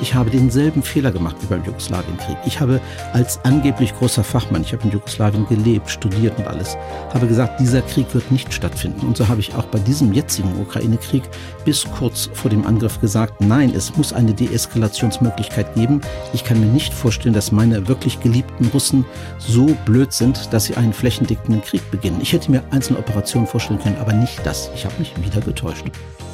Ich habe denselben Fehler gemacht wie beim Jugoslawienkrieg. Ich habe als angeblich großer Fachmann, ich habe in Jugoslawien gelebt, studiert und alles, habe gesagt, dieser Krieg wird nicht stattfinden. Und so habe ich auch bei diesem jetzigen Ukraine-Krieg bis kurz vor dem Angriff gesagt, nein, es muss eine Deeskalationsmöglichkeit geben. Ich kann mir nicht vorstellen, dass meine wirklich geliebten Russen so blöd sind, dass sie einen flächendeckenden Krieg beginnen. Ich hätte mir einzelne Operationen vorstellen können, aber nicht das. Ich habe mich wieder getäuscht.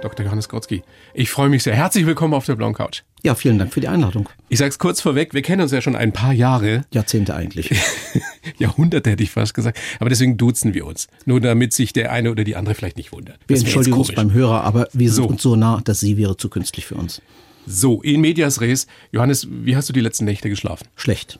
Dr. Johannes Grotzky. Ich freue mich sehr. Herzlich willkommen auf der blauen Couch. Ja, vielen Dank für die Einladung. Ich sage es kurz vorweg, wir kennen uns ja schon ein paar Jahre. Jahrzehnte eigentlich. Jahrhunderte hätte ich fast gesagt. Aber deswegen duzen wir uns. Nur damit sich der eine oder die andere vielleicht nicht wundert. Wir entschuldigen uns beim Hörer, aber wir sind so. uns so nah, dass Sie wäre zu künstlich für uns. So, in medias res. Johannes, wie hast du die letzten Nächte geschlafen? Schlecht.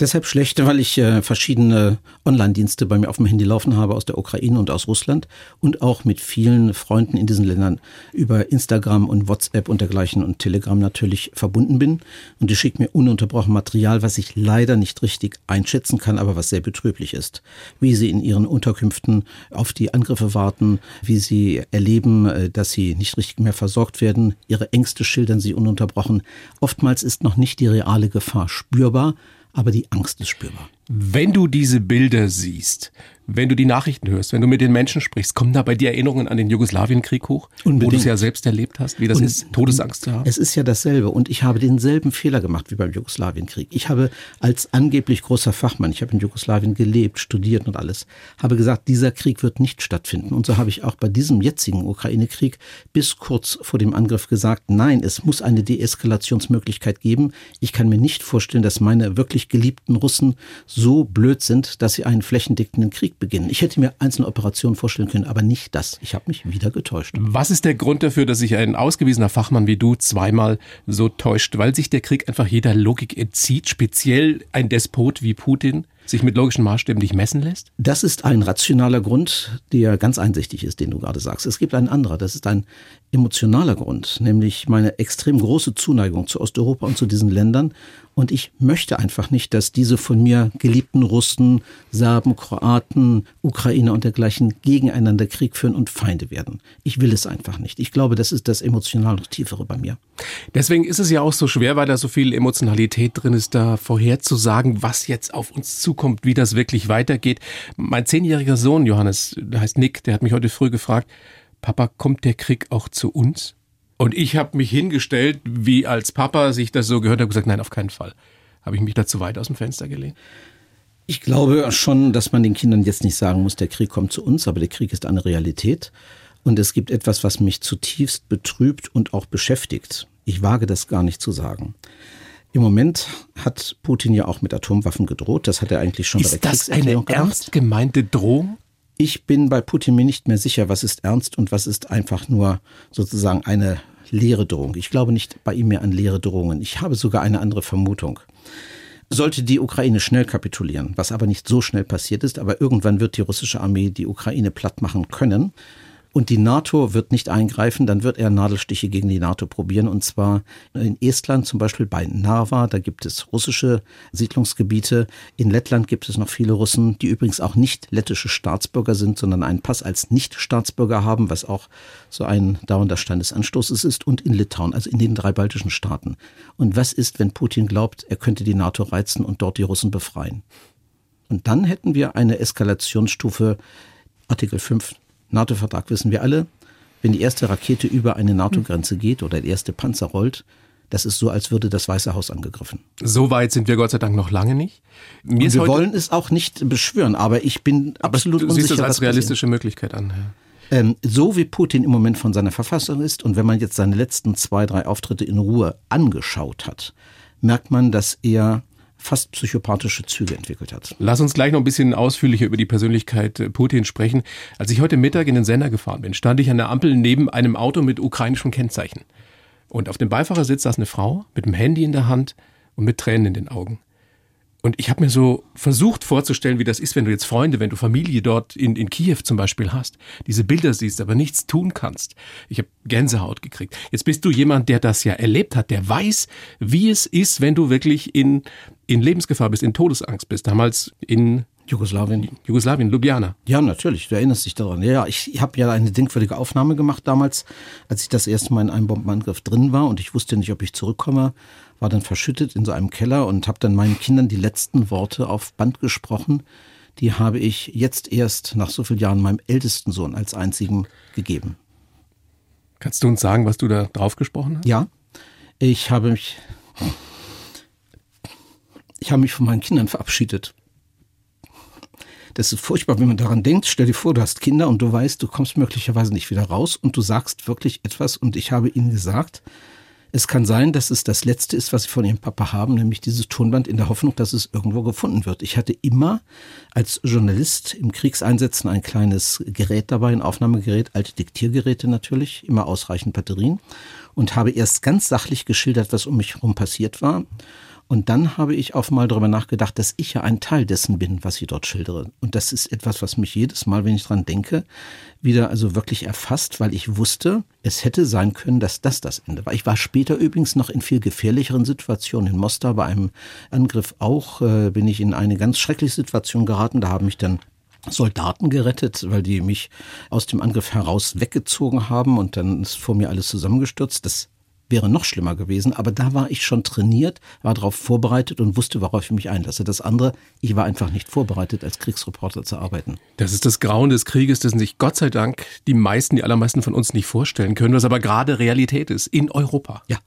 Deshalb schlecht, weil ich äh, verschiedene Online-Dienste bei mir auf dem Handy laufen habe aus der Ukraine und aus Russland und auch mit vielen Freunden in diesen Ländern über Instagram und WhatsApp und dergleichen und Telegram natürlich verbunden bin. Und die schicken mir ununterbrochen Material, was ich leider nicht richtig einschätzen kann, aber was sehr betrüblich ist. Wie sie in ihren Unterkünften auf die Angriffe warten, wie sie erleben, äh, dass sie nicht richtig mehr versorgt werden. Ihre Ängste schildern sie ununterbrochen. Oftmals ist noch nicht die reale Gefahr spürbar, aber die Angst ist spürbar. Wenn du diese Bilder siehst, wenn du die Nachrichten hörst, wenn du mit den Menschen sprichst, kommen da bei dir Erinnerungen an den Jugoslawienkrieg hoch, Unbedingt. wo du es ja selbst erlebt hast, wie das und, ist, Todesangst zu haben? Es ist ja dasselbe und ich habe denselben Fehler gemacht wie beim Jugoslawienkrieg. Ich habe als angeblich großer Fachmann, ich habe in Jugoslawien gelebt, studiert und alles, habe gesagt, dieser Krieg wird nicht stattfinden. Und so habe ich auch bei diesem jetzigen Ukraine-Krieg bis kurz vor dem Angriff gesagt, nein, es muss eine Deeskalationsmöglichkeit geben. Ich kann mir nicht vorstellen, dass meine wirklich geliebten Russen so blöd sind, dass sie einen flächendeckenden Krieg beginnen. Ich hätte mir einzelne Operationen vorstellen können, aber nicht das. Ich habe mich wieder getäuscht. Was ist der Grund dafür, dass sich ein ausgewiesener Fachmann wie du zweimal so täuscht? Weil sich der Krieg einfach jeder Logik entzieht, speziell ein Despot wie Putin? Sich mit logischen Maßstäben nicht messen lässt? Das ist ein rationaler Grund, der ganz einsichtig ist, den du gerade sagst. Es gibt einen anderen, das ist ein emotionaler Grund, nämlich meine extrem große Zuneigung zu Osteuropa und zu diesen Ländern und ich möchte einfach nicht, dass diese von mir geliebten Russen, Serben, Kroaten, Ukrainer und dergleichen gegeneinander Krieg führen und Feinde werden. Ich will es einfach nicht. Ich glaube, das ist das emotional noch tiefere bei mir. Deswegen ist es ja auch so schwer, weil da so viel Emotionalität drin ist, da vorherzusagen, was jetzt auf uns zukommt, wie das wirklich weitergeht. Mein zehnjähriger Sohn, Johannes, der heißt Nick, der hat mich heute früh gefragt, Papa, kommt der Krieg auch zu uns? Und ich habe mich hingestellt, wie als Papa sich das so gehört, habe gesagt, nein, auf keinen Fall. Habe ich mich da zu weit aus dem Fenster gelehnt? Ich glaube schon, dass man den Kindern jetzt nicht sagen muss, der Krieg kommt zu uns, aber der Krieg ist eine Realität. Und es gibt etwas, was mich zutiefst betrübt und auch beschäftigt. Ich wage das gar nicht zu sagen. Im Moment hat Putin ja auch mit Atomwaffen gedroht. Das hat er eigentlich schon ist bei der. Ist das eine ernst gemeinte Drohung? Ich bin bei Putin mir nicht mehr sicher, was ist ernst und was ist einfach nur sozusagen eine leere Drohung. Ich glaube nicht bei ihm mehr an leere Drohungen. Ich habe sogar eine andere Vermutung. Sollte die Ukraine schnell kapitulieren, was aber nicht so schnell passiert ist, aber irgendwann wird die russische Armee die Ukraine platt machen können, und die NATO wird nicht eingreifen, dann wird er Nadelstiche gegen die NATO probieren. Und zwar in Estland zum Beispiel bei Narva, da gibt es russische Siedlungsgebiete. In Lettland gibt es noch viele Russen, die übrigens auch nicht lettische Staatsbürger sind, sondern einen Pass als Nicht-Staatsbürger haben, was auch so ein dauernder Stein des Anstoßes ist. Und in Litauen, also in den drei baltischen Staaten. Und was ist, wenn Putin glaubt, er könnte die NATO reizen und dort die Russen befreien? Und dann hätten wir eine Eskalationsstufe Artikel 5 NATO-Vertrag wissen wir alle, wenn die erste Rakete über eine NATO-Grenze geht oder der erste Panzer rollt, das ist so, als würde das Weiße Haus angegriffen. So weit sind wir Gott sei Dank noch lange nicht. wir wollen es auch nicht beschwören, aber ich bin absolut du unsicher. Du siehst es als realistische Möglichkeit an. Ja. Ähm, so wie Putin im Moment von seiner Verfassung ist und wenn man jetzt seine letzten zwei, drei Auftritte in Ruhe angeschaut hat, merkt man, dass er fast psychopathische Züge entwickelt hat. Lass uns gleich noch ein bisschen ausführlicher über die Persönlichkeit äh, Putin sprechen. Als ich heute Mittag in den Sender gefahren bin, stand ich an der Ampel neben einem Auto mit ukrainischem Kennzeichen. Und auf dem Beifahrersitz saß eine Frau mit dem Handy in der Hand und mit Tränen in den Augen. Und ich habe mir so versucht vorzustellen, wie das ist, wenn du jetzt Freunde, wenn du Familie dort in, in Kiew zum Beispiel hast, diese Bilder siehst, aber nichts tun kannst. Ich habe Gänsehaut gekriegt. Jetzt bist du jemand, der das ja erlebt hat, der weiß, wie es ist, wenn du wirklich in, in Lebensgefahr bist, in Todesangst bist. Damals in Jugoslawien. Jugoslawien, Ljubljana. Ja, natürlich, du erinnerst dich daran. Ja, ich habe ja eine denkwürdige Aufnahme gemacht damals, als ich das erste Mal in einem Bombenangriff drin war und ich wusste nicht, ob ich zurückkomme, war dann verschüttet in so einem Keller und habe dann meinen Kindern die letzten Worte auf Band gesprochen. Die habe ich jetzt erst nach so vielen Jahren meinem ältesten Sohn als einzigen gegeben. Kannst du uns sagen, was du da drauf gesprochen hast? Ja, ich habe mich, ich habe mich von meinen Kindern verabschiedet. Das ist furchtbar, wenn man daran denkt. Stell dir vor, du hast Kinder und du weißt, du kommst möglicherweise nicht wieder raus und du sagst wirklich etwas und ich habe ihnen gesagt, es kann sein, dass es das Letzte ist, was sie von ihrem Papa haben, nämlich dieses Tonband in der Hoffnung, dass es irgendwo gefunden wird. Ich hatte immer als Journalist im Kriegseinsätzen ein kleines Gerät dabei, ein Aufnahmegerät, alte Diktiergeräte natürlich, immer ausreichend Batterien und habe erst ganz sachlich geschildert, was um mich herum passiert war und dann habe ich auch mal darüber nachgedacht, dass ich ja ein Teil dessen bin, was ich dort schildere. Und das ist etwas, was mich jedes Mal, wenn ich dran denke, wieder also wirklich erfasst, weil ich wusste, es hätte sein können, dass das das Ende war. Ich war später übrigens noch in viel gefährlicheren Situationen. In Mostar bei einem Angriff auch äh, bin ich in eine ganz schreckliche Situation geraten. Da haben mich dann Soldaten gerettet, weil die mich aus dem Angriff heraus weggezogen haben und dann ist vor mir alles zusammengestürzt. Das wäre noch schlimmer gewesen, aber da war ich schon trainiert, war darauf vorbereitet und wusste, worauf ich mich einlasse. Das andere, ich war einfach nicht vorbereitet, als Kriegsreporter zu arbeiten. Das ist das Grauen des Krieges, dessen sich Gott sei Dank die meisten, die allermeisten von uns nicht vorstellen können, was aber gerade Realität ist in Europa. Ja,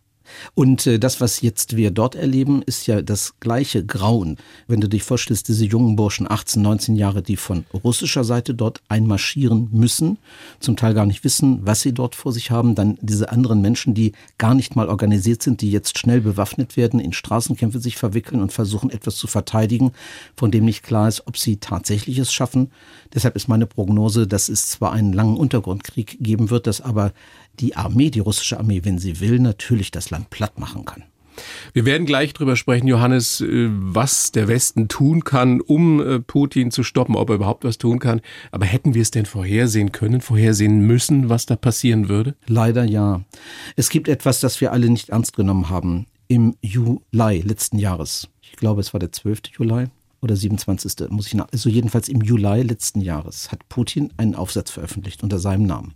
und äh, das, was jetzt wir dort erleben, ist ja das gleiche Grauen. Wenn du dich vorstellst, diese jungen Burschen, 18, 19 Jahre, die von russischer Seite dort einmarschieren müssen, zum Teil gar nicht wissen, was sie dort vor sich haben, dann diese anderen Menschen, die gar nicht mal organisiert sind, die jetzt schnell bewaffnet werden, in Straßenkämpfe sich verwickeln und versuchen, etwas zu verteidigen, von dem nicht klar ist, ob sie tatsächlich es schaffen. Deshalb ist meine Prognose, dass es zwar einen langen Untergrundkrieg geben wird, dass aber die Armee, die russische Armee, wenn sie will, natürlich das Land platt machen kann. Wir werden gleich drüber sprechen, Johannes, äh, was der Westen tun kann, um äh, Putin zu stoppen, ob er überhaupt was tun kann. Aber hätten wir es denn vorhersehen können, vorhersehen müssen, was da passieren würde? Leider ja. Es gibt etwas, das wir alle nicht ernst genommen haben. Im Juli letzten Jahres. Ich glaube, es war der 12. Juli oder 27. muss ich nach, also jedenfalls im Juli letzten Jahres hat Putin einen Aufsatz veröffentlicht unter seinem Namen.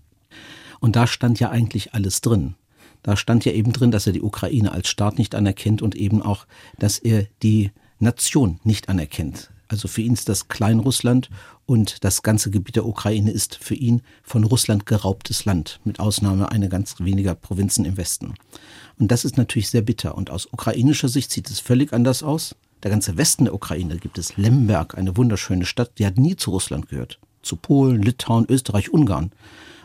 Und da stand ja eigentlich alles drin. Da stand ja eben drin, dass er die Ukraine als Staat nicht anerkennt und eben auch, dass er die Nation nicht anerkennt. Also für ihn ist das Kleinrussland und das ganze Gebiet der Ukraine ist für ihn von Russland geraubtes Land, mit Ausnahme einer ganz weniger Provinzen im Westen. Und das ist natürlich sehr bitter. Und aus ukrainischer Sicht sieht es völlig anders aus. Der ganze Westen der Ukraine gibt es Lemberg, eine wunderschöne Stadt, die hat nie zu Russland gehört. Zu Polen, Litauen, Österreich, Ungarn.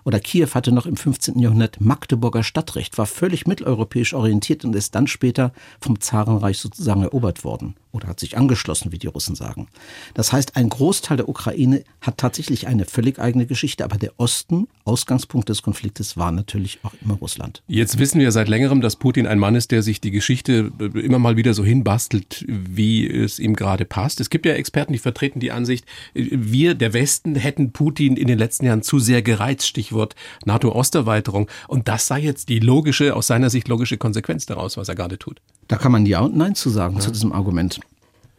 Oder Kiew hatte noch im 15. Jahrhundert Magdeburger Stadtrecht, war völlig mitteleuropäisch orientiert und ist dann später vom Zarenreich sozusagen erobert worden oder hat sich angeschlossen, wie die Russen sagen. Das heißt, ein Großteil der Ukraine hat tatsächlich eine völlig eigene Geschichte, aber der Osten, Ausgangspunkt des Konfliktes, war natürlich auch immer Russland. Jetzt wissen wir seit längerem, dass Putin ein Mann ist, der sich die Geschichte immer mal wieder so hinbastelt, wie es ihm gerade passt. Es gibt ja Experten, die vertreten die Ansicht, wir, der Westen, hätten Putin in den letzten Jahren zu sehr gereizt, Stichwort NATO-Osterweiterung. Und das sei jetzt die logische, aus seiner Sicht logische Konsequenz daraus, was er gerade tut. Da kann man Ja und Nein zu sagen ja. zu diesem Argument.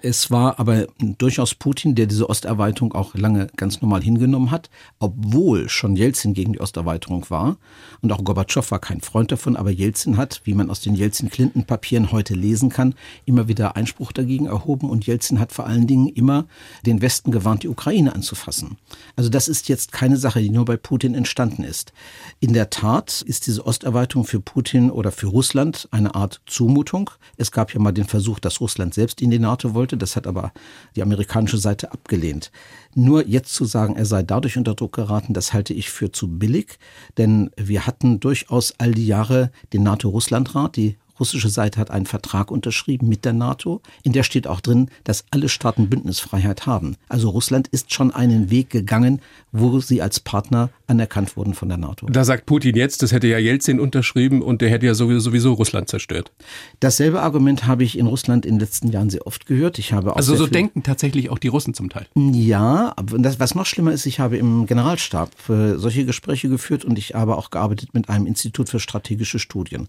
Es war aber durchaus Putin, der diese Osterweiterung auch lange ganz normal hingenommen hat, obwohl schon Jelzin gegen die Osterweiterung war. Und auch Gorbatschow war kein Freund davon, aber Jelzin hat, wie man aus den Jelzin-Clinton-Papieren heute lesen kann, immer wieder Einspruch dagegen erhoben. Und Jelzin hat vor allen Dingen immer den Westen gewarnt, die Ukraine anzufassen. Also das ist jetzt keine Sache, die nur bei Putin entstanden ist. In der Tat ist diese Osterweiterung für Putin oder für Russland eine Art Zumutung. Es gab ja mal den Versuch, dass Russland selbst in die NATO wollte wollte. Das hat aber die amerikanische Seite abgelehnt. Nur jetzt zu sagen, er sei dadurch unter Druck geraten, das halte ich für zu billig, denn wir hatten durchaus all die Jahre den NATO-Russland-Rat, die russische Seite hat einen Vertrag unterschrieben mit der NATO, in der steht auch drin, dass alle Staaten Bündnisfreiheit haben. Also Russland ist schon einen Weg gegangen, wo sie als Partner anerkannt wurden von der NATO. Da sagt Putin jetzt, das hätte ja Jelzin unterschrieben und der hätte ja sowieso, sowieso Russland zerstört. Dasselbe Argument habe ich in Russland in den letzten Jahren sehr oft gehört. Ich habe auch also so denken tatsächlich auch die Russen zum Teil. Ja, aber das, was noch schlimmer ist, ich habe im Generalstab äh, solche Gespräche geführt und ich habe auch gearbeitet mit einem Institut für strategische Studien.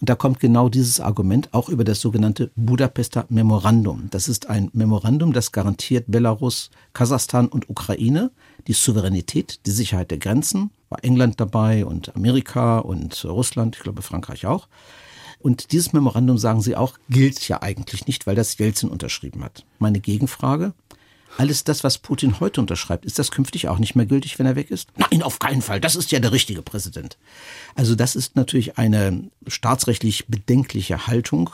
Und da kommt genau dieses Argument auch über das sogenannte Budapester Memorandum. Das ist ein Memorandum, das garantiert Belarus, Kasachstan und Ukraine die Souveränität, die Sicherheit der Grenzen, war England dabei und Amerika und Russland, ich glaube Frankreich auch. Und dieses Memorandum, sagen Sie auch, gilt ja eigentlich nicht, weil das Jelzin unterschrieben hat. Meine Gegenfrage, alles das, was Putin heute unterschreibt, ist das künftig auch nicht mehr gültig, wenn er weg ist? Nein, auf keinen Fall. Das ist ja der richtige Präsident. Also das ist natürlich eine staatsrechtlich bedenkliche Haltung.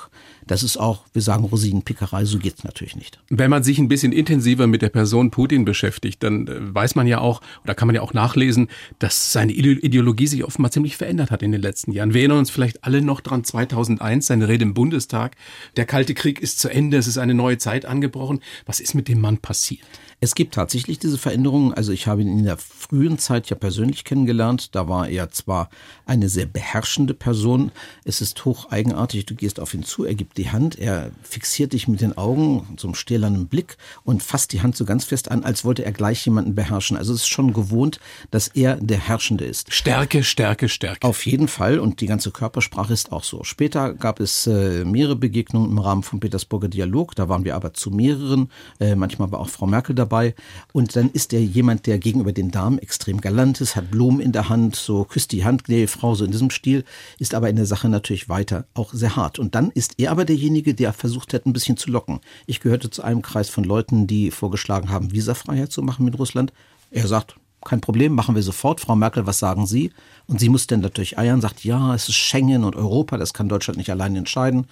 Das ist auch, wir sagen Rosinenpickerei, so geht's natürlich nicht. Wenn man sich ein bisschen intensiver mit der Person Putin beschäftigt, dann äh, weiß man ja auch, oder kann man ja auch nachlesen, dass seine Ideologie sich offenbar ziemlich verändert hat in den letzten Jahren. Wir erinnern uns vielleicht alle noch dran, 2001, seine Rede im Bundestag. Der Kalte Krieg ist zu Ende, es ist eine neue Zeit angebrochen. Was ist mit dem Mann passiert? passiert. Es gibt tatsächlich diese Veränderungen. Also ich habe ihn in der frühen Zeit ja persönlich kennengelernt. Da war er zwar eine sehr beherrschende Person. Es ist hoch eigenartig. Du gehst auf ihn zu, er gibt die Hand, er fixiert dich mit den Augen, so einem stählernen Blick und fasst die Hand so ganz fest an, als wollte er gleich jemanden beherrschen. Also es ist schon gewohnt, dass er der Herrschende ist. Stärke, Stärke, Stärke. Auf jeden Fall. Und die ganze Körpersprache ist auch so. Später gab es äh, mehrere Begegnungen im Rahmen vom Petersburger Dialog. Da waren wir aber zu mehreren. Äh, manchmal war auch Frau Merkel dabei dabei. Und dann ist er jemand, der gegenüber den Damen extrem galant ist, hat Blumen in der Hand, so küsst die Hand, nee, Frau, so in diesem Stil, ist aber in der Sache natürlich weiter auch sehr hart. Und dann ist er aber derjenige, der versucht hat, ein bisschen zu locken. Ich gehörte zu einem Kreis von Leuten, die vorgeschlagen haben, Visafreiheit zu machen mit Russland. Er sagt, kein Problem, machen wir sofort. Frau Merkel, was sagen Sie? Und sie muss dann natürlich eiern, sagt, ja, es ist Schengen und Europa, das kann Deutschland nicht allein entscheiden.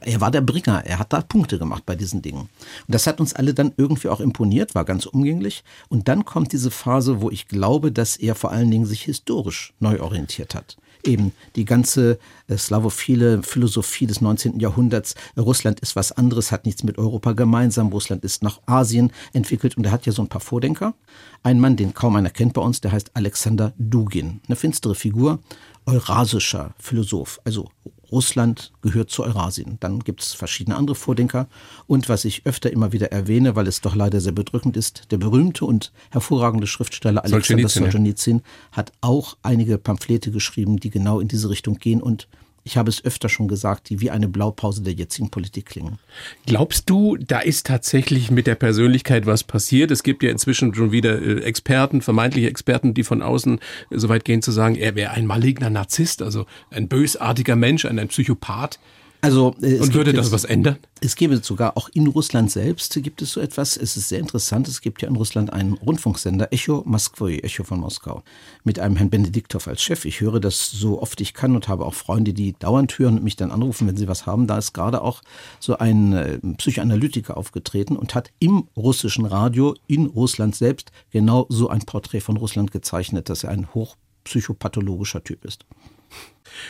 Er war der Bringer, er hat da Punkte gemacht bei diesen Dingen. Und das hat uns alle dann irgendwie auch imponiert, war ganz umgänglich. Und dann kommt diese Phase, wo ich glaube, dass er vor allen Dingen sich historisch neu orientiert hat eben die ganze äh, slavophile Philosophie des 19. Jahrhunderts. Russland ist was anderes, hat nichts mit Europa gemeinsam. Russland ist nach Asien entwickelt und er hat ja so ein paar Vordenker. Ein Mann, den kaum einer kennt bei uns, der heißt Alexander Dugin. Eine finstere Figur, eurasischer Philosoph, also Russland gehört zu Eurasien. Dann gibt es verschiedene andere Vordenker. Und was ich öfter immer wieder erwähne, weil es doch leider sehr bedrückend ist, der berühmte und hervorragende Schriftsteller Alexander Solzhenitsyn hat auch einige Pamphlete geschrieben, die genau in diese Richtung gehen und ich habe es öfter schon gesagt, die wie eine Blaupause der jetzigen Politik klingen. Glaubst du, da ist tatsächlich mit der Persönlichkeit was passiert? Es gibt ja inzwischen schon wieder äh, Experten, vermeintliche Experten, die von außen äh, so weit gehen zu sagen, er wäre ein maligner Narzisst, also ein bösartiger Mensch, ein, ein Psychopath. Also, äh, Und würde das was ändern? Es gäbe sogar auch in Russland selbst gibt es so etwas. Es ist sehr interessant. Es gibt ja in Russland einen Rundfunksender, Echo Moskwy, Echo von Moskau, mit einem Herrn Benediktov als Chef. Ich höre das so oft ich kann und habe auch Freunde, die dauernd hören und mich dann anrufen, wenn sie was haben. Da ist gerade auch so ein äh, Psychoanalytiker aufgetreten und hat im russischen Radio in Russland selbst genau so ein Porträt von Russland gezeichnet, dass er ein hochpsychopathologischer Typ ist.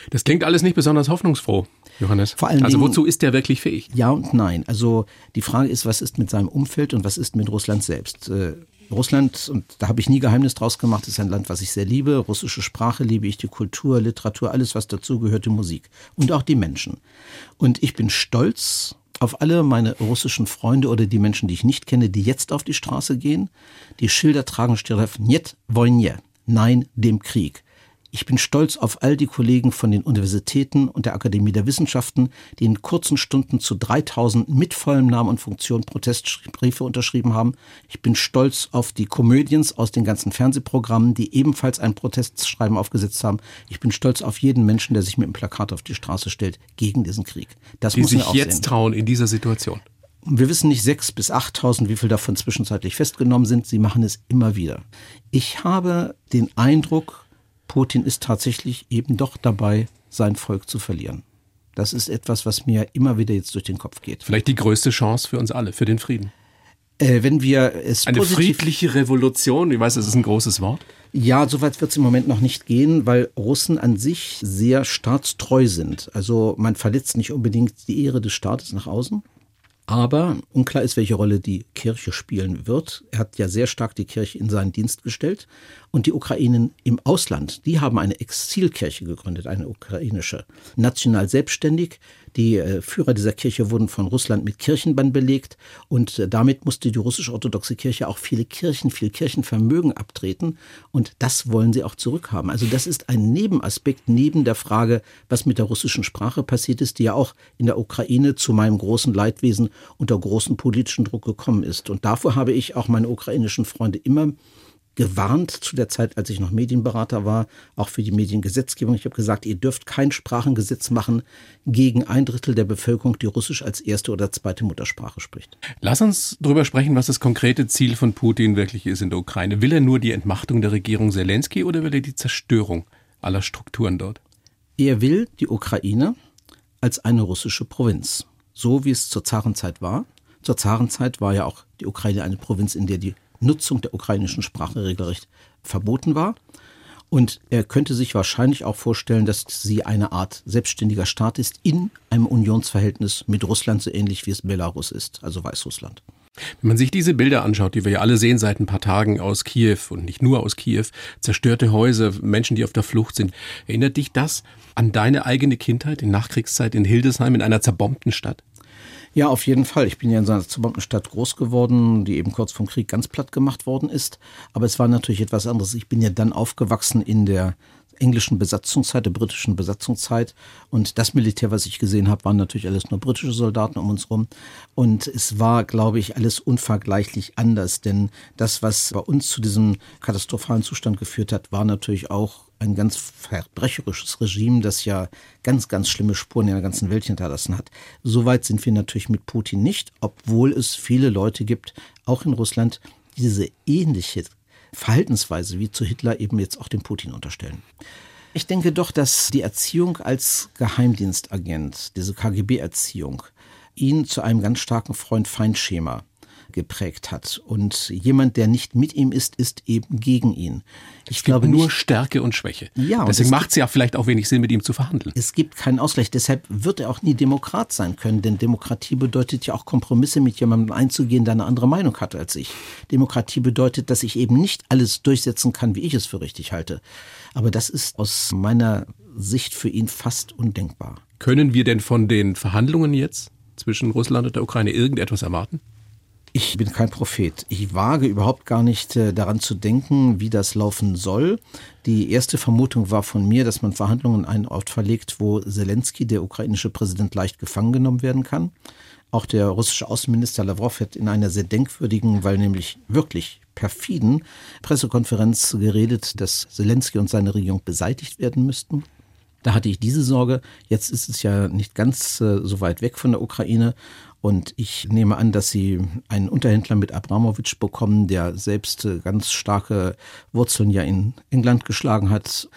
Das klingt alles nicht besonders hoffnungsfroh, Johannes. Vor allen also wozu ist der wirklich fähig? Ja und nein. Also die Frage ist, was ist mit seinem Umfeld und was ist mit Russland selbst? Äh, Russland, und da habe ich nie Geheimnis draus gemacht, ist ein Land, was ich sehr liebe. Russische Sprache liebe ich, die Kultur, Literatur, alles, was dazugehört, die Musik. Und auch die Menschen. Und ich bin stolz auf alle meine russischen Freunde oder die Menschen, die ich nicht kenne, die jetzt auf die Straße gehen, die Schilder tragen, steht auf Niet Wojnie, Nein dem Krieg. Ich bin stolz auf all die Kollegen von den Universitäten und der Akademie der Wissenschaften, die in kurzen Stunden zu 3000 mit vollem Namen und Funktion Protestbriefe unterschrieben haben. Ich bin stolz auf die Komödiens aus den ganzen Fernsehprogrammen, die ebenfalls ein Protestschreiben aufgesetzt haben. Ich bin stolz auf jeden Menschen, der sich mit dem Plakat auf die Straße stellt gegen diesen Krieg. Das die muss sich jetzt sehen. trauen in dieser Situation. Wir wissen nicht sechs bis achttausend, wie viel davon zwischenzeitlich festgenommen sind. Sie machen es immer wieder. Ich habe den Eindruck, Putin ist tatsächlich eben doch dabei, sein Volk zu verlieren. Das ist etwas, was mir immer wieder jetzt durch den Kopf geht. Vielleicht die größte Chance für uns alle, für den Frieden. Äh, wenn wir es Eine friedliche Revolution, ich weiß, das ist ein großes Wort. Ja, soweit wird es im Moment noch nicht gehen, weil Russen an sich sehr staatstreu sind. Also man verletzt nicht unbedingt die Ehre des Staates nach außen. Aber unklar ist, welche Rolle die Kirche spielen wird. Er hat ja sehr stark die Kirche in seinen Dienst gestellt. Und die Ukrainen im Ausland, die haben eine Exilkirche gegründet, eine ukrainische, national selbstständig. Die äh, Führer dieser Kirche wurden von Russland mit Kirchenbann belegt und äh, damit musste die russisch-orthodoxe Kirche auch viele Kirchen, viel Kirchenvermögen abtreten und das wollen sie auch zurückhaben. Also das ist ein Nebenaspekt neben der Frage, was mit der russischen Sprache passiert ist, die ja auch in der Ukraine zu meinem großen Leidwesen unter großen politischen Druck gekommen ist. Und davor habe ich auch meine ukrainischen Freunde immer gewarnt zu der Zeit, als ich noch Medienberater war, auch für die Mediengesetzgebung. Ich habe gesagt, ihr dürft kein Sprachengesetz machen gegen ein Drittel der Bevölkerung, die Russisch als erste oder zweite Muttersprache spricht. Lass uns darüber sprechen, was das konkrete Ziel von Putin wirklich ist in der Ukraine. Will er nur die Entmachtung der Regierung Zelensky oder will er die Zerstörung aller Strukturen dort? Er will die Ukraine als eine russische Provinz, so wie es zur Zarenzeit war. Zur Zarenzeit war ja auch die Ukraine eine Provinz, in der die Nutzung der ukrainischen Sprache regelrecht verboten war. Und er könnte sich wahrscheinlich auch vorstellen, dass sie eine Art selbstständiger Staat ist in einem Unionsverhältnis mit Russland, so ähnlich wie es Belarus ist, also Weißrussland. Wenn man sich diese Bilder anschaut, die wir ja alle sehen seit ein paar Tagen aus Kiew und nicht nur aus Kiew, zerstörte Häuser, Menschen, die auf der Flucht sind, erinnert dich das an deine eigene Kindheit in Nachkriegszeit in Hildesheim in einer zerbombten Stadt? Ja, auf jeden Fall. Ich bin ja in einer Stadt groß geworden, die eben kurz vom Krieg ganz platt gemacht worden ist. Aber es war natürlich etwas anderes. Ich bin ja dann aufgewachsen in der englischen Besatzungszeit, der britischen Besatzungszeit. Und das Militär, was ich gesehen habe, waren natürlich alles nur britische Soldaten um uns rum. Und es war, glaube ich, alles unvergleichlich anders. Denn das, was bei uns zu diesem katastrophalen Zustand geführt hat, war natürlich auch ein ganz verbrecherisches Regime, das ja ganz, ganz schlimme Spuren in der ganzen Welt hinterlassen hat. Soweit sind wir natürlich mit Putin nicht, obwohl es viele Leute gibt, auch in Russland, die diese ähnliche Verhaltensweise wie zu Hitler eben jetzt auch dem Putin unterstellen. Ich denke doch, dass die Erziehung als Geheimdienstagent, diese KGB-Erziehung, ihn zu einem ganz starken Freund-Feind-Schema geprägt hat. Und jemand, der nicht mit ihm ist, ist eben gegen ihn. Ich glaube nur nicht, Stärke und Schwäche. Ja, Deswegen macht es ja vielleicht auch wenig Sinn, mit ihm zu verhandeln. Es gibt keinen Ausgleich. Deshalb wird er auch nie Demokrat sein können. Denn Demokratie bedeutet ja auch Kompromisse mit jemandem einzugehen, der eine andere Meinung hat als ich. Demokratie bedeutet, dass ich eben nicht alles durchsetzen kann, wie ich es für richtig halte. Aber das ist aus meiner Sicht für ihn fast undenkbar. Können wir denn von den Verhandlungen jetzt zwischen Russland und der Ukraine irgendetwas erwarten? Ich bin kein Prophet. Ich wage überhaupt gar nicht äh, daran zu denken, wie das laufen soll. Die erste Vermutung war von mir, dass man Verhandlungen an einen Ort verlegt, wo Zelensky, der ukrainische Präsident, leicht gefangen genommen werden kann. Auch der russische Außenminister Lavrov hat in einer sehr denkwürdigen, weil nämlich wirklich perfiden Pressekonferenz geredet, dass Zelensky und seine Regierung beseitigt werden müssten. Da hatte ich diese Sorge. Jetzt ist es ja nicht ganz äh, so weit weg von der Ukraine. Und ich nehme an, dass Sie einen Unterhändler mit Abramowitsch bekommen, der selbst äh, ganz starke Wurzeln ja in England geschlagen hat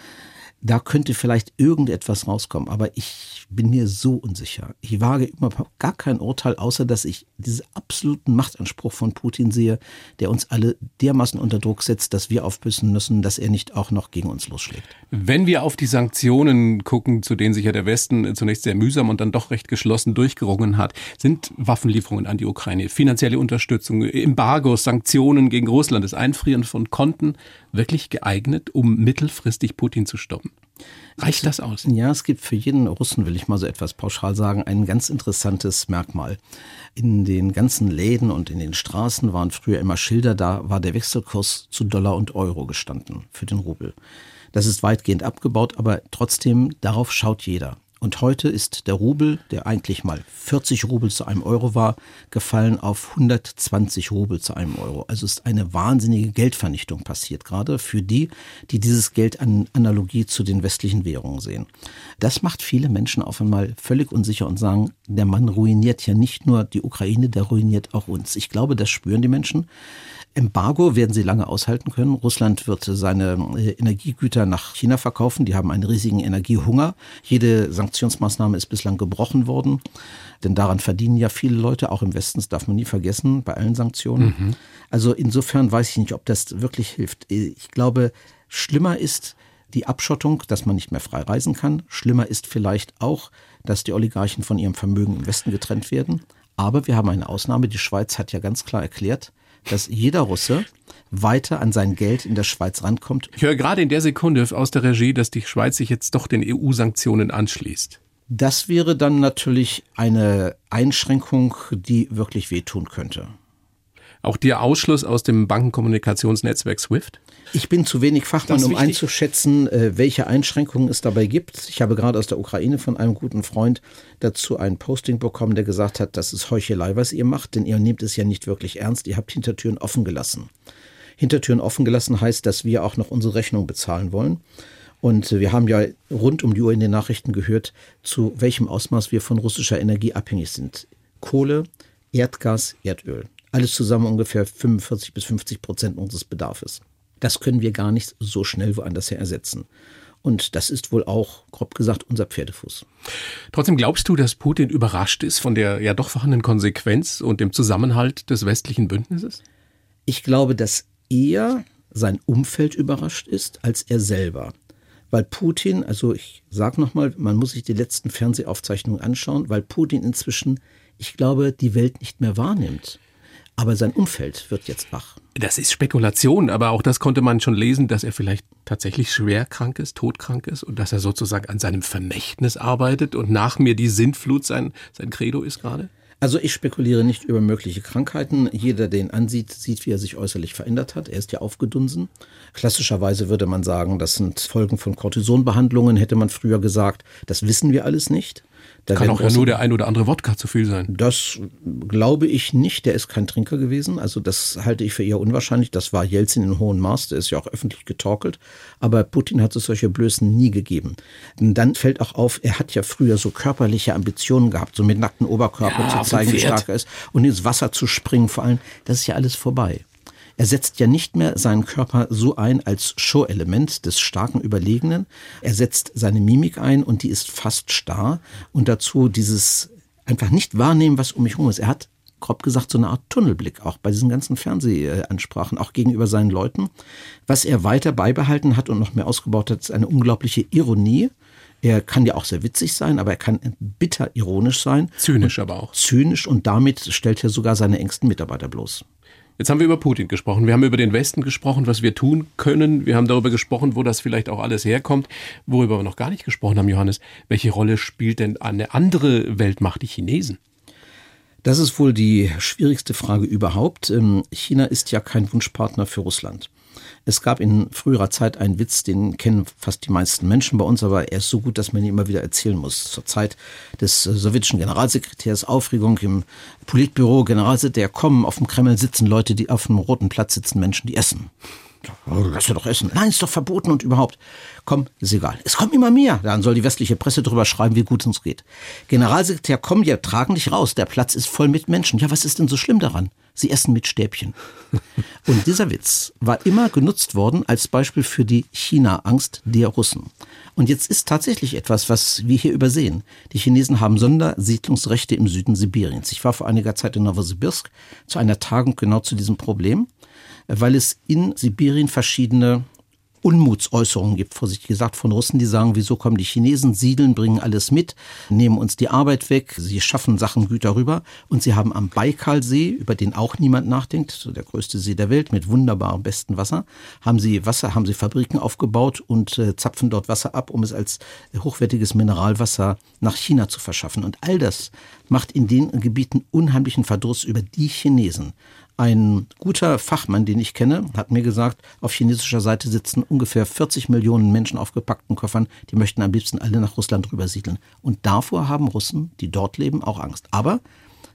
da könnte vielleicht irgendetwas rauskommen, aber ich bin mir so unsicher. Ich wage immer gar kein Urteil, außer dass ich diesen absoluten Machtanspruch von Putin sehe, der uns alle dermaßen unter Druck setzt, dass wir aufbüssen müssen, dass er nicht auch noch gegen uns losschlägt. Wenn wir auf die Sanktionen gucken, zu denen sich ja der Westen zunächst sehr mühsam und dann doch recht geschlossen durchgerungen hat, sind Waffenlieferungen an die Ukraine, finanzielle Unterstützung, Embargos, Sanktionen gegen Russland, das Einfrieren von Konten wirklich geeignet, um mittelfristig Putin zu stoppen? Reicht das aus? Ja, es gibt für jeden Russen, will ich mal so etwas pauschal sagen, ein ganz interessantes Merkmal. In den ganzen Läden und in den Straßen waren früher immer Schilder, da war der Wechselkurs zu Dollar und Euro gestanden für den Rubel. Das ist weitgehend abgebaut, aber trotzdem, darauf schaut jeder. Und heute ist der Rubel, der eigentlich mal 40 Rubel zu einem Euro war, gefallen auf 120 Rubel zu einem Euro. Also ist eine wahnsinnige Geldvernichtung passiert, gerade für die, die dieses Geld an Analogie zu den westlichen Währungen sehen. Das macht viele Menschen auf einmal völlig unsicher und sagen, der Mann ruiniert ja nicht nur die Ukraine, der ruiniert auch uns. Ich glaube, das spüren die Menschen. Embargo werden sie lange aushalten können. Russland wird seine äh, Energiegüter nach China verkaufen. Die haben einen riesigen Energiehunger. Jede Sanktionsmaßnahme ist bislang gebrochen worden. Denn daran verdienen ja viele Leute, auch im Westen, das darf man nie vergessen, bei allen Sanktionen. Mhm. Also insofern weiß ich nicht, ob das wirklich hilft. Ich glaube, schlimmer ist die Abschottung, dass man nicht mehr frei reisen kann. Schlimmer ist vielleicht auch, dass die Oligarchen von ihrem Vermögen im Westen getrennt werden. Aber wir haben eine Ausnahme. Die Schweiz hat ja ganz klar erklärt, dass jeder Russe weiter an sein Geld in der Schweiz rankommt. Ich höre gerade in der Sekunde aus der Regie, dass die Schweiz sich jetzt doch den EU-Sanktionen anschließt. Das wäre dann natürlich eine Einschränkung, die wirklich wehtun könnte. Auch der Ausschluss aus dem Bankenkommunikationsnetzwerk SWIFT? Ich bin zu wenig Fachmann, um einzuschätzen, äh, welche Einschränkungen es dabei gibt. Ich habe gerade aus der Ukraine von einem guten Freund dazu ein Posting bekommen, der gesagt hat, das ist Heuchelei, was ihr macht, denn ihr nehmt es ja nicht wirklich ernst. Ihr habt Hintertüren offen gelassen. Hintertüren offen gelassen heißt, dass wir auch noch unsere Rechnung bezahlen wollen. Und wir haben ja rund um die Uhr in den Nachrichten gehört, zu welchem Ausmaß wir von russischer Energie abhängig sind. Kohle, Erdgas, Erdöl. Alles zusammen ungefähr 45 bis 50 Prozent unseres Bedarfs. Das können wir gar nicht so schnell woanders her ersetzen. Und das ist wohl auch, grob gesagt, unser Pferdefuß. Trotzdem glaubst du, dass Putin überrascht ist von der ja doch vorhandenen Konsequenz und dem Zusammenhalt des westlichen Bündnisses? Ich glaube, dass eher sein Umfeld überrascht ist als er selber. Weil Putin, also ich sage nochmal, man muss sich die letzten Fernsehaufzeichnungen anschauen, weil Putin inzwischen, ich glaube, die Welt nicht mehr wahrnimmt. Aber sein Umfeld wird jetzt wach. Das ist Spekulation, aber auch das konnte man schon lesen, dass er vielleicht tatsächlich schwer krank ist, todkrank ist und dass er sozusagen an seinem Vermächtnis arbeitet und nach mir die Sintflut sein, sein Credo ist gerade? Also ich spekuliere nicht über mögliche Krankheiten. Jeder, der ihn ansieht, sieht, wie er sich äußerlich verändert hat. Er ist ja aufgedunsen. Klassischerweise würde man sagen, das sind Folgen von Cortisonbehandlungen, hätte man früher gesagt. Das wissen wir alles nicht. Da Kann auch ja nur der ein oder andere Wodka zu viel sein. Das glaube ich nicht. Der ist kein Trinker gewesen. Also das halte ich für eher unwahrscheinlich. Das war Jelzin in hohem Maß. Der ist ja auch öffentlich getorkelt. Aber Putin hat es solche Blößen nie gegeben. Und dann fällt auch auf, er hat ja früher so körperliche Ambitionen gehabt, so mit nackten Oberkörper ja, zu zeigen, wie stark er ist. Und ins Wasser zu springen vor allem. Das ist ja alles vorbei. Er setzt ja nicht mehr seinen Körper so ein als Show-Element des starken Überlegenen. Er setzt seine Mimik ein und die ist fast starr. Und dazu dieses einfach nicht wahrnehmen, was um mich herum ist. Er hat grob gesagt so eine Art Tunnelblick auch bei diesen ganzen Fernsehansprachen, auch gegenüber seinen Leuten. Was er weiter beibehalten hat und noch mehr ausgebaut hat, ist eine unglaubliche Ironie. Er kann ja auch sehr witzig sein, aber er kann bitter ironisch sein. Zynisch aber auch. Zynisch und damit stellt er sogar seine engsten Mitarbeiter bloß. Jetzt haben wir über Putin gesprochen, wir haben über den Westen gesprochen, was wir tun können, wir haben darüber gesprochen, wo das vielleicht auch alles herkommt. Worüber wir noch gar nicht gesprochen haben, Johannes, welche Rolle spielt denn eine andere Weltmacht, die Chinesen? Das ist wohl die schwierigste Frage überhaupt. Ähm, China ist ja kein Wunschpartner für Russland. Es gab in früherer Zeit einen Witz, den kennen fast die meisten Menschen bei uns, aber er ist so gut, dass man ihn immer wieder erzählen muss. Zur Zeit des äh, sowjetischen Generalsekretärs Aufregung im Politbüro, Generalsekretär kommen, auf dem Kreml sitzen Leute, die auf dem Roten Platz sitzen, Menschen, die essen. Oh, lass ja doch essen. Nein, ist doch verboten und überhaupt. Komm, ist egal. Es kommen immer mehr. Dann soll die westliche Presse drüber schreiben, wie gut es uns geht. Generalsekretär, komm, wir tragen dich raus. Der Platz ist voll mit Menschen. Ja, was ist denn so schlimm daran? Sie essen mit Stäbchen. Und dieser Witz war immer genutzt worden als Beispiel für die China-Angst der Russen. Und jetzt ist tatsächlich etwas, was wir hier übersehen. Die Chinesen haben Sondersiedlungsrechte im Süden Sibiriens. Ich war vor einiger Zeit in Novosibirsk zu einer Tagung genau zu diesem Problem, weil es in Sibirien verschiedene Unmutsäußerungen gibt, vorsichtig gesagt, von Russen, die sagen, wieso kommen die Chinesen, siedeln, bringen alles mit, nehmen uns die Arbeit weg, sie schaffen Sachen, Güter rüber und sie haben am Baikalsee, über den auch niemand nachdenkt, so der größte See der Welt mit wunderbarem besten Wasser, haben sie Wasser, haben sie Fabriken aufgebaut und äh, zapfen dort Wasser ab, um es als hochwertiges Mineralwasser nach China zu verschaffen. Und all das macht in den Gebieten unheimlichen Verdruss über die Chinesen. Ein guter Fachmann, den ich kenne, hat mir gesagt, auf chinesischer Seite sitzen ungefähr 40 Millionen Menschen auf gepackten Koffern, die möchten am liebsten alle nach Russland rübersiedeln. Und davor haben Russen, die dort leben, auch Angst. Aber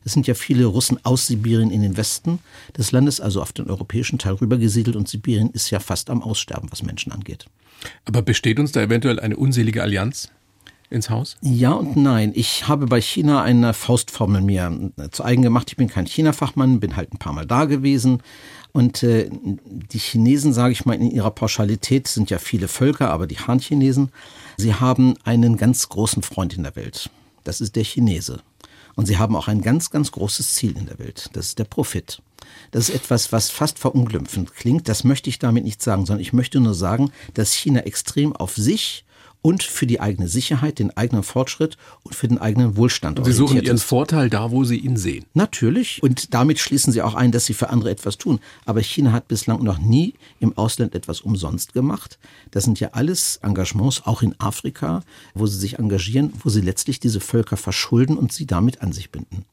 es sind ja viele Russen aus Sibirien in den Westen des Landes, also auf den europäischen Teil rübergesiedelt und Sibirien ist ja fast am Aussterben, was Menschen angeht. Aber besteht uns da eventuell eine unselige Allianz? Ins Haus? Ja und nein. Ich habe bei China eine Faustformel mir zu eigen gemacht. Ich bin kein China-Fachmann, bin halt ein paar Mal da gewesen. Und äh, die Chinesen, sage ich mal, in ihrer Pauschalität sind ja viele Völker, aber die Han-Chinesen, sie haben einen ganz großen Freund in der Welt. Das ist der Chinese. Und sie haben auch ein ganz, ganz großes Ziel in der Welt. Das ist der Profit. Das ist etwas, was fast verunglimpfend klingt. Das möchte ich damit nicht sagen, sondern ich möchte nur sagen, dass China extrem auf sich und für die eigene Sicherheit, den eigenen Fortschritt und für den eigenen Wohlstand. Und Sie suchen Ihren Vorteil da, wo Sie ihn sehen. Natürlich. Und damit schließen Sie auch ein, dass Sie für andere etwas tun. Aber China hat bislang noch nie im Ausland etwas umsonst gemacht. Das sind ja alles Engagements, auch in Afrika, wo Sie sich engagieren, wo Sie letztlich diese Völker verschulden und sie damit an sich binden.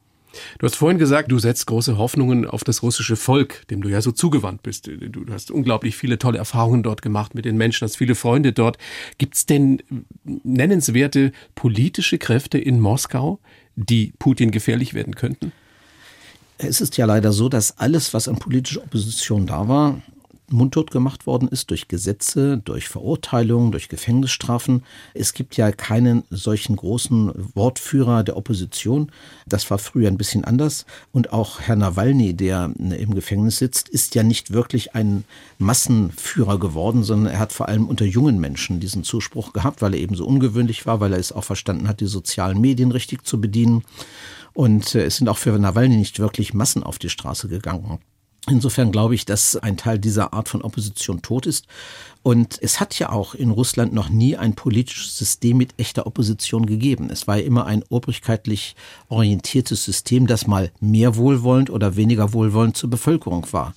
Du hast vorhin gesagt, du setzt große Hoffnungen auf das russische Volk, dem du ja so zugewandt bist. Du hast unglaublich viele tolle Erfahrungen dort gemacht mit den Menschen, hast viele Freunde dort. Gibt es denn nennenswerte politische Kräfte in Moskau, die Putin gefährlich werden könnten? Es ist ja leider so, dass alles, was an politischer Opposition da war, mundtot gemacht worden ist durch Gesetze, durch Verurteilungen, durch Gefängnisstrafen. Es gibt ja keinen solchen großen Wortführer der Opposition. Das war früher ein bisschen anders. Und auch Herr Nawalny, der im Gefängnis sitzt, ist ja nicht wirklich ein Massenführer geworden, sondern er hat vor allem unter jungen Menschen diesen Zuspruch gehabt, weil er eben so ungewöhnlich war, weil er es auch verstanden hat, die sozialen Medien richtig zu bedienen. Und äh, es sind auch für Nawalny nicht wirklich Massen auf die Straße gegangen. Insofern glaube ich, dass ein Teil dieser Art von Opposition tot ist. Und es hat ja auch in Russland noch nie ein politisches System mit echter Opposition gegeben. Es war ja immer ein obrigkeitlich orientiertes System, das mal mehr wohlwollend oder weniger wohlwollend zur Bevölkerung war.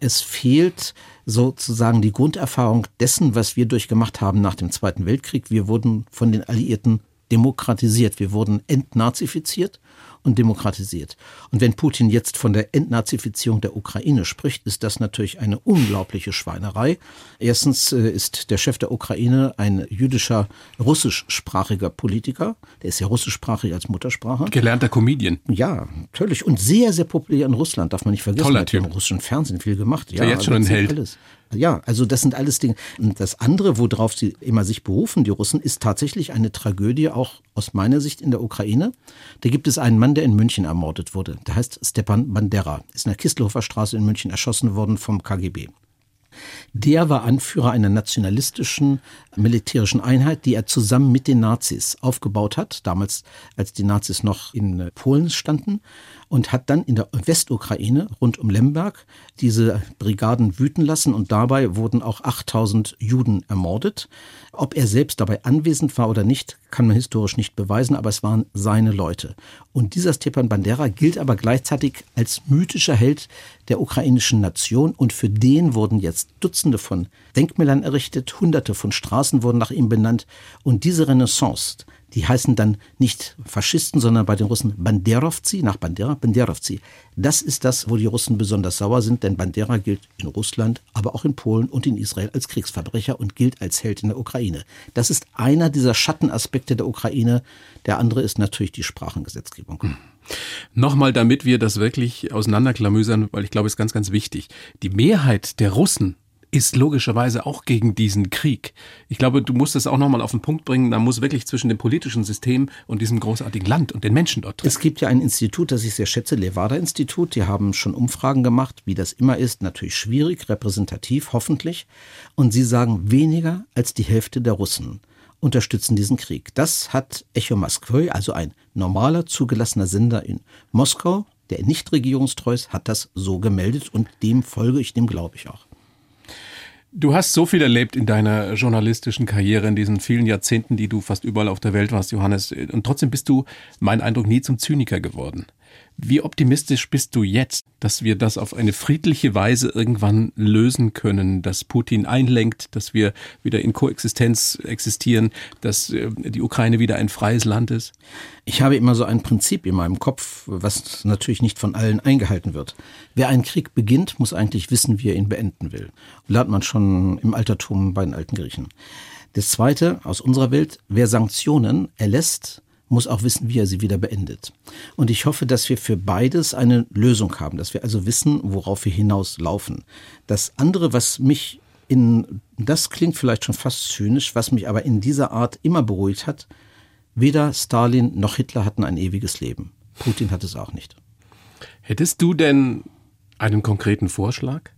Es fehlt sozusagen die Grunderfahrung dessen, was wir durchgemacht haben nach dem Zweiten Weltkrieg. Wir wurden von den Alliierten demokratisiert. Wir wurden entnazifiziert und demokratisiert. Und wenn Putin jetzt von der Entnazifizierung der Ukraine spricht, ist das natürlich eine unglaubliche Schweinerei. Erstens äh, ist der Chef der Ukraine ein jüdischer, russischsprachiger Politiker. Der ist ja russischsprachig als Muttersprache. Gelernter Comedian. Ja, natürlich. Und sehr, sehr populär in Russland, darf man nicht vergessen. Toller Typ. Im russischen Fernsehen viel gemacht. Ja, ja jetzt schon ein Held. Alles. Ja, also das sind alles Dinge. Und das andere, worauf sie immer sich berufen, die Russen, ist tatsächlich eine Tragödie, auch aus meiner Sicht in der Ukraine. Da gibt es einen Mann, der in München ermordet wurde. Der heißt Stepan Bandera. Ist in der Kistelhofer Straße in München erschossen worden vom KGB. Der war Anführer einer nationalistischen militärischen Einheit, die er zusammen mit den Nazis aufgebaut hat, damals als die Nazis noch in Polen standen und hat dann in der Westukraine rund um Lemberg diese Brigaden wüten lassen und dabei wurden auch 8000 Juden ermordet. Ob er selbst dabei anwesend war oder nicht, kann man historisch nicht beweisen, aber es waren seine Leute. Und dieser Stepan Bandera gilt aber gleichzeitig als mythischer Held der ukrainischen Nation und für den wurden jetzt Dutzende von Denkmälern errichtet, Hunderte von Straßen wurden nach ihm benannt und diese Renaissance, die heißen dann nicht Faschisten, sondern bei den Russen Banderovci, nach Bandera, Banderovci. Das ist das, wo die Russen besonders sauer sind, denn Bandera gilt in Russland, aber auch in Polen und in Israel als Kriegsverbrecher und gilt als Held in der Ukraine. Das ist einer dieser Schattenaspekte der Ukraine. Der andere ist natürlich die Sprachengesetzgebung. Hm. Nochmal, damit wir das wirklich auseinanderklamüsern, weil ich glaube, es ist ganz, ganz wichtig. Die Mehrheit der Russen ist logischerweise auch gegen diesen Krieg. Ich glaube, du musst es auch nochmal auf den Punkt bringen, da muss wirklich zwischen dem politischen System und diesem großartigen Land und den Menschen dort drin. Es gibt ja ein Institut, das ich sehr schätze, Levada-Institut. Die haben schon Umfragen gemacht, wie das immer ist. Natürlich schwierig, repräsentativ, hoffentlich. Und sie sagen, weniger als die Hälfte der Russen unterstützen diesen Krieg. Das hat Echo Moskwy, also ein normaler zugelassener Sender in Moskau, der nicht regierungstreu ist, hat das so gemeldet und dem folge ich, dem glaube ich auch. Du hast so viel erlebt in deiner journalistischen Karriere, in diesen vielen Jahrzehnten, die du fast überall auf der Welt warst, Johannes. Und trotzdem bist du, mein Eindruck, nie zum Zyniker geworden. Wie optimistisch bist du jetzt, dass wir das auf eine friedliche Weise irgendwann lösen können, dass Putin einlenkt, dass wir wieder in Koexistenz existieren, dass äh, die Ukraine wieder ein freies Land ist? Ich habe immer so ein Prinzip in meinem Kopf, was natürlich nicht von allen eingehalten wird. Wer einen Krieg beginnt, muss eigentlich wissen, wie er ihn beenden will. Lernt man schon im Altertum bei den alten Griechen. Das Zweite aus unserer Welt, wer Sanktionen erlässt, muss auch wissen, wie er sie wieder beendet. Und ich hoffe, dass wir für beides eine Lösung haben, dass wir also wissen, worauf wir hinauslaufen. Das andere, was mich in, das klingt vielleicht schon fast zynisch, was mich aber in dieser Art immer beruhigt hat, weder Stalin noch Hitler hatten ein ewiges Leben. Putin hat es auch nicht. Hättest du denn einen konkreten Vorschlag,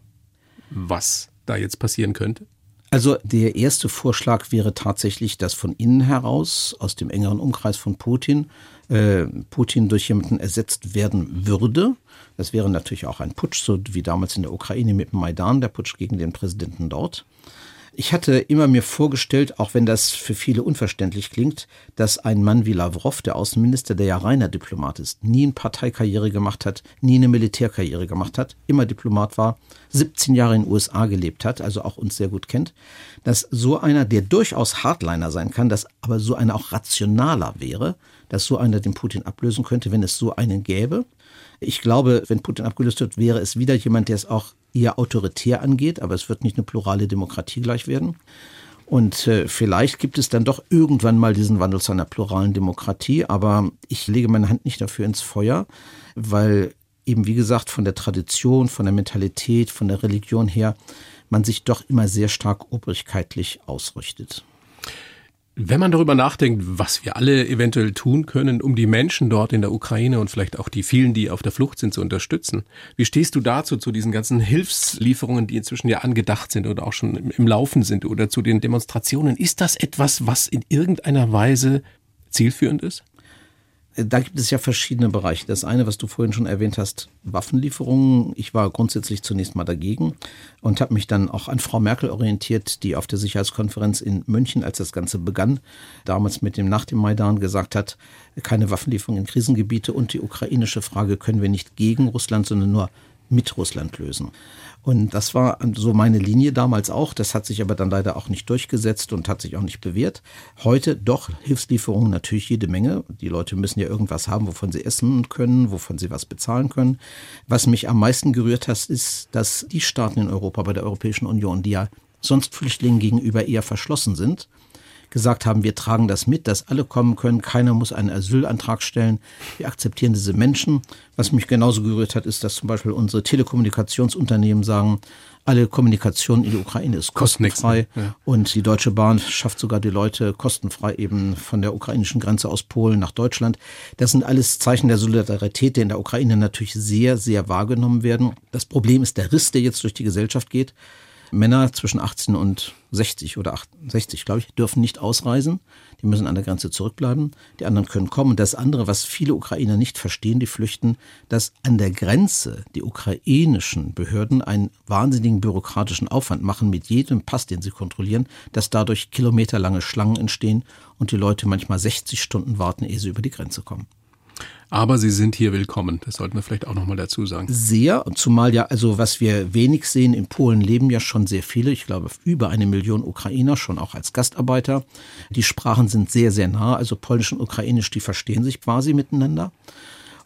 was da jetzt passieren könnte? Also der erste Vorschlag wäre tatsächlich, dass von innen heraus, aus dem engeren Umkreis von Putin, äh, Putin durch jemanden ersetzt werden würde. Das wäre natürlich auch ein Putsch, so wie damals in der Ukraine mit Maidan, der Putsch gegen den Präsidenten dort. Ich hatte immer mir vorgestellt, auch wenn das für viele unverständlich klingt, dass ein Mann wie Lavrov, der Außenminister, der ja reiner Diplomat ist, nie eine Parteikarriere gemacht hat, nie eine Militärkarriere gemacht hat, immer Diplomat war, 17 Jahre in den USA gelebt hat, also auch uns sehr gut kennt, dass so einer, der durchaus Hardliner sein kann, dass aber so einer auch rationaler wäre, dass so einer den Putin ablösen könnte, wenn es so einen gäbe. Ich glaube, wenn Putin abgelöst wird, wäre es wieder jemand, der es auch eher autoritär angeht, aber es wird nicht eine plurale Demokratie gleich werden. Und äh, vielleicht gibt es dann doch irgendwann mal diesen Wandel zu einer pluralen Demokratie, aber ich lege meine Hand nicht dafür ins Feuer, weil eben, wie gesagt, von der Tradition, von der Mentalität, von der Religion her, man sich doch immer sehr stark obrigkeitlich ausrichtet. Wenn man darüber nachdenkt, was wir alle eventuell tun können, um die Menschen dort in der Ukraine und vielleicht auch die vielen, die auf der Flucht sind, zu unterstützen, wie stehst du dazu, zu diesen ganzen Hilfslieferungen, die inzwischen ja angedacht sind oder auch schon im Laufen sind oder zu den Demonstrationen? Ist das etwas, was in irgendeiner Weise zielführend ist? Da gibt es ja verschiedene Bereiche. Das eine, was du vorhin schon erwähnt hast, Waffenlieferungen. Ich war grundsätzlich zunächst mal dagegen und habe mich dann auch an Frau Merkel orientiert, die auf der Sicherheitskonferenz in München, als das Ganze begann, damals mit dem nach dem Maidan gesagt hat, keine Waffenlieferungen in Krisengebiete und die ukrainische Frage können wir nicht gegen Russland, sondern nur mit Russland lösen. Und das war so meine Linie damals auch. Das hat sich aber dann leider auch nicht durchgesetzt und hat sich auch nicht bewährt. Heute doch Hilfslieferungen natürlich jede Menge. Die Leute müssen ja irgendwas haben, wovon sie essen können, wovon sie was bezahlen können. Was mich am meisten gerührt hat, ist, dass die Staaten in Europa bei der Europäischen Union, die ja sonst Flüchtlingen gegenüber eher verschlossen sind, gesagt haben, wir tragen das mit, dass alle kommen können, keiner muss einen Asylantrag stellen, wir akzeptieren diese Menschen. Was mich genauso gerührt hat, ist, dass zum Beispiel unsere Telekommunikationsunternehmen sagen, alle Kommunikation in die Ukraine ist kostenfrei ja. und die Deutsche Bahn schafft sogar die Leute kostenfrei eben von der ukrainischen Grenze aus Polen nach Deutschland. Das sind alles Zeichen der Solidarität, die in der Ukraine natürlich sehr, sehr wahrgenommen werden. Das Problem ist der Riss, der jetzt durch die Gesellschaft geht. Männer zwischen 18 und 60 oder 68, glaube ich, dürfen nicht ausreisen. Die müssen an der Grenze zurückbleiben. Die anderen können kommen. Das andere, was viele Ukrainer nicht verstehen, die flüchten, dass an der Grenze die ukrainischen Behörden einen wahnsinnigen bürokratischen Aufwand machen mit jedem Pass, den sie kontrollieren, dass dadurch kilometerlange Schlangen entstehen und die Leute manchmal 60 Stunden warten, ehe sie über die Grenze kommen. Aber sie sind hier willkommen. Das sollten wir vielleicht auch nochmal dazu sagen. Sehr, zumal ja, also was wir wenig sehen, in Polen leben ja schon sehr viele, ich glaube über eine Million Ukrainer, schon auch als Gastarbeiter. Die Sprachen sind sehr, sehr nah, also Polnisch und Ukrainisch, die verstehen sich quasi miteinander.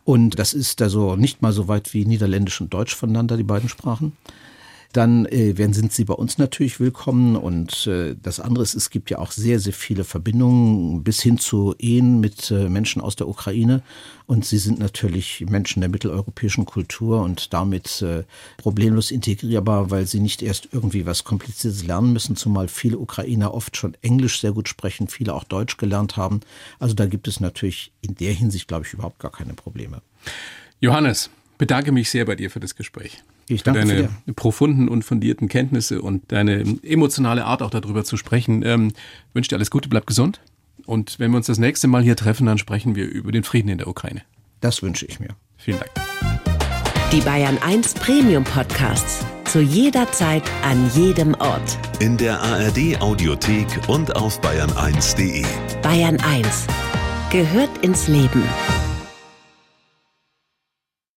Und das ist also nicht mal so weit wie Niederländisch und Deutsch voneinander, die beiden Sprachen dann äh, sind sie bei uns natürlich willkommen. Und äh, das andere ist, es gibt ja auch sehr, sehr viele Verbindungen bis hin zu Ehen mit äh, Menschen aus der Ukraine. Und sie sind natürlich Menschen der mitteleuropäischen Kultur und damit äh, problemlos integrierbar, weil sie nicht erst irgendwie was Kompliziertes lernen müssen, zumal viele Ukrainer oft schon Englisch sehr gut sprechen, viele auch Deutsch gelernt haben. Also da gibt es natürlich in der Hinsicht, glaube ich, überhaupt gar keine Probleme. Johannes, bedanke mich sehr bei dir für das Gespräch. Ich danke für deine für profunden und fundierten Kenntnisse und deine emotionale Art auch darüber zu sprechen. Ähm, wünsche dir alles Gute, bleib gesund. Und wenn wir uns das nächste Mal hier treffen, dann sprechen wir über den Frieden in der Ukraine. Das wünsche ich mir. Vielen Dank. Die Bayern 1 Premium Podcasts. Zu jeder Zeit, an jedem Ort. In der ARD Audiothek und auf bayern1.de. Bayern 1 gehört ins Leben.